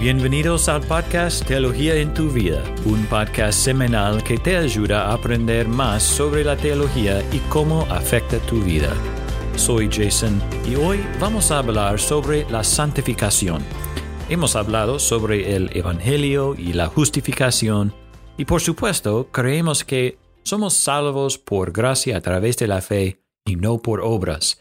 bienvenidos al podcast Teología en tu vida, un podcast semanal que te ayuda a aprender más sobre la teología y cómo afecta tu vida. Soy Jason y hoy vamos a hablar sobre la santificación. Hemos hablado sobre el Evangelio y la justificación y por supuesto creemos que somos salvos por gracia a través de la fe y no por obras.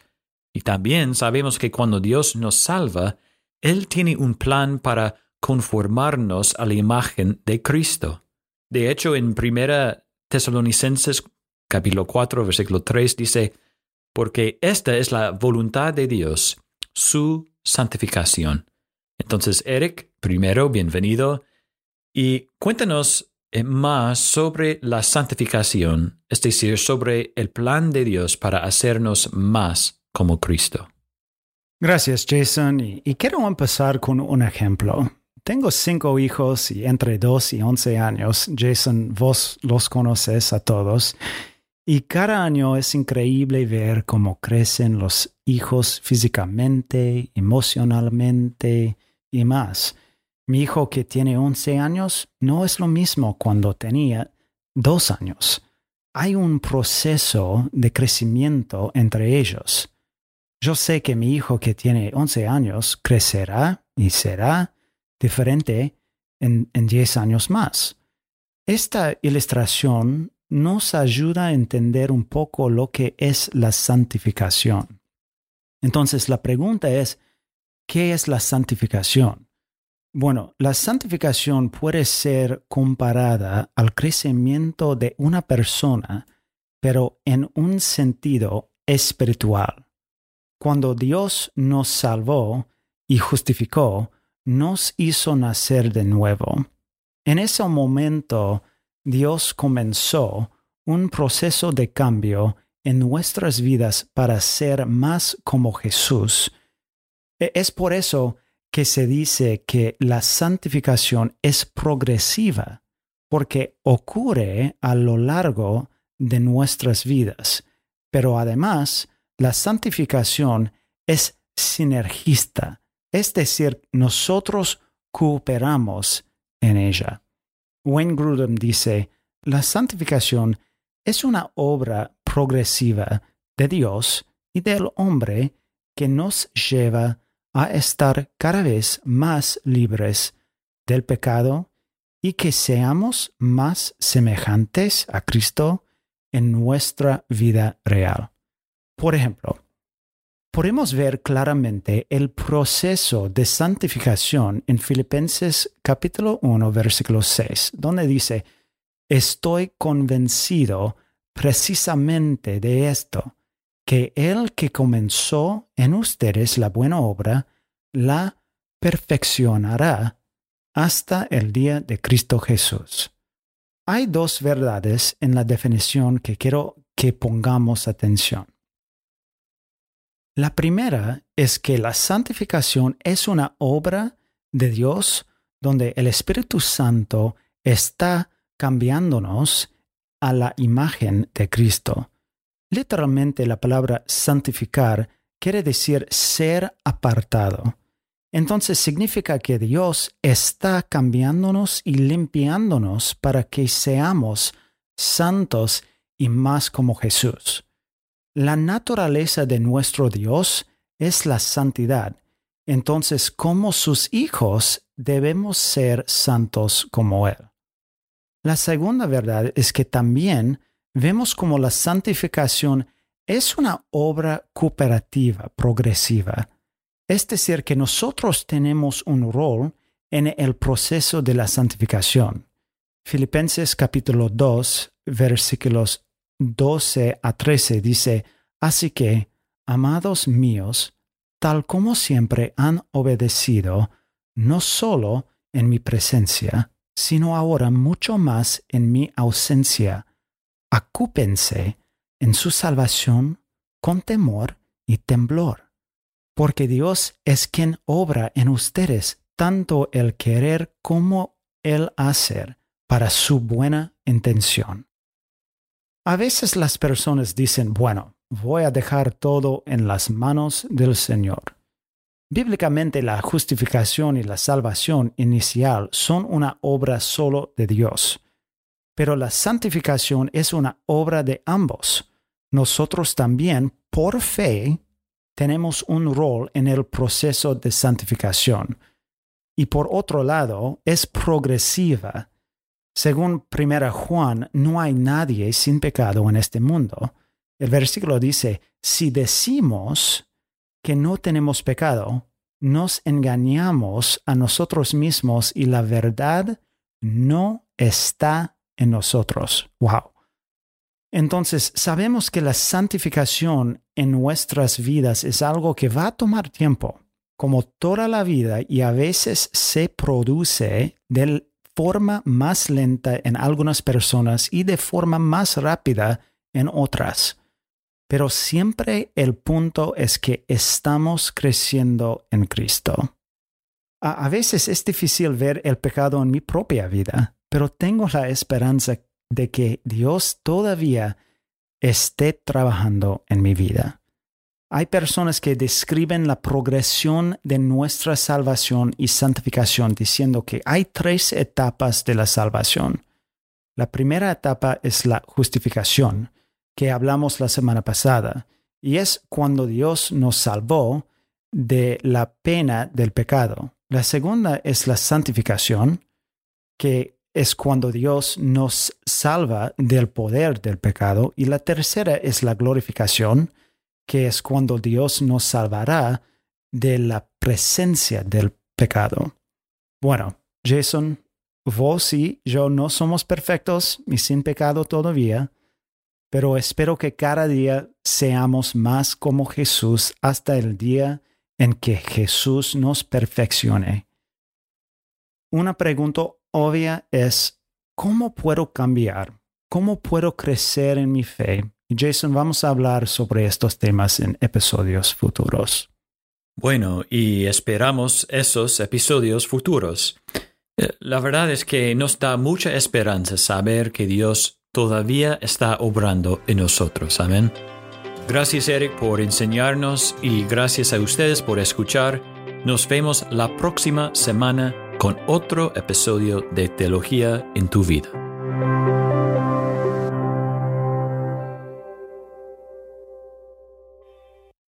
Y también sabemos que cuando Dios nos salva, Él tiene un plan para conformarnos a la imagen de Cristo. De hecho, en 1 Tesalonicenses capítulo 4, versículo 3 dice, porque esta es la voluntad de Dios, su santificación. Entonces, Eric, primero, bienvenido y cuéntanos eh, más sobre la santificación, es decir, sobre el plan de Dios para hacernos más como Cristo. Gracias, Jason. Y quiero empezar con un ejemplo. Tengo cinco hijos y entre dos y once años. Jason, vos los conoces a todos. Y cada año es increíble ver cómo crecen los hijos físicamente, emocionalmente y más. Mi hijo que tiene once años no es lo mismo cuando tenía dos años. Hay un proceso de crecimiento entre ellos. Yo sé que mi hijo que tiene once años crecerá y será diferente en, diez años más. Esta ilustración nos ayuda a entender un poco lo que es la santificación. Entonces la pregunta es, ¿qué es la santificación? Bueno, la santificación puede ser comparada al crecimiento de una persona, pero en un sentido espiritual. Cuando Dios nos salvó y justificó, nos hizo nacer de nuevo. En ese momento, Dios comenzó un proceso de cambio en nuestras vidas para ser más como Jesús. E-, es por eso que se dice que la santificación es progresiva, porque ocurre a lo largo de nuestras vidas, pero además la santificación es sinergista es decir, nosotros cooperamos en ella. Wayne Grudem dice, la santificación es una obra progresiva de Dios y del hombre que nos lleva a estar cada vez más libres del pecado y que seamos más semejantes a Cristo en nuestra vida real. Por ejemplo, podemos ver claramente el proceso de santificación en Filipenses capítulo 1, versículo 6, donde dice, estoy convencido precisamente de esto, que el que comenzó en ustedes la buena obra, la perfeccionará hasta el día de Cristo Jesús. Hay dos verdades en la definición que quiero que pongamos atención. La primera es que la santificación es una obra de Dios donde el Espíritu Santo está cambiándonos a la imagen de Cristo. Literalmente la palabra santificar quiere decir ser apartado. Entonces significa que Dios está cambiándonos y limpiándonos para que seamos santos y más como Jesús. La naturaleza de nuestro Dios es la santidad. Entonces, como sus hijos, debemos ser santos como Él. La segunda verdad es que también vemos como la santificación es una obra cooperativa, progresiva. Es decir, que nosotros tenemos un rol en el proceso de la santificación. Filipenses capítulo 2, versículos 12 a 13 dice, Así que, amados míos, tal como siempre han obedecido, no solo en mi presencia, sino ahora mucho más en mi ausencia, acúpense en su salvación con temor y temblor, porque Dios es quien obra en ustedes tanto el querer como el hacer para su buena intención. A veces las personas dicen, bueno, voy a dejar todo en las manos del Señor. Bíblicamente la justificación y la salvación inicial son una obra solo de Dios, pero la santificación es una obra de ambos. Nosotros también, por fe, tenemos un rol en el proceso de santificación. Y por otro lado, es progresiva. Según 1 Juan, no hay nadie sin pecado en este mundo. El versículo dice, si decimos que no tenemos pecado, nos engañamos a nosotros mismos y la verdad no está en nosotros. Wow. Entonces, sabemos que la santificación en nuestras vidas es algo que va a tomar tiempo, como toda la vida, y a veces se produce de forma más lenta en algunas personas y de forma más rápida en otras. Pero siempre el punto es que estamos creciendo en Cristo. A, veces es difícil ver el pecado en mi propia vida, pero tengo la esperanza de que Dios todavía esté trabajando en mi vida. Hay personas que describen la progresión de nuestra salvación y santificación diciendo que hay tres etapas de la salvación. La primera etapa es la justificación, que hablamos la semana pasada, y es cuando Dios nos salvó de la pena del pecado. La segunda es la santificación, que es cuando Dios nos salva del poder del pecado. Y la tercera es la glorificación, que es cuando Dios nos salvará de la presencia del pecado. Bueno, Jason, vos y yo no somos perfectos y sin pecado todavía, pero espero que cada día seamos más como Jesús hasta el día en que Jesús nos perfeccione. Una pregunta obvia es, ¿cómo puedo cambiar? ¿Cómo puedo crecer en mi fe? Jason, vamos a hablar sobre estos temas en episodios futuros. Bueno, y esperamos esos episodios futuros. Eh, la verdad es que nos da mucha esperanza saber que Dios todavía está obrando en nosotros. Amén. Gracias Eric por enseñarnos y gracias a ustedes por escuchar. Nos vemos la próxima semana con otro episodio de Teología en tu vida.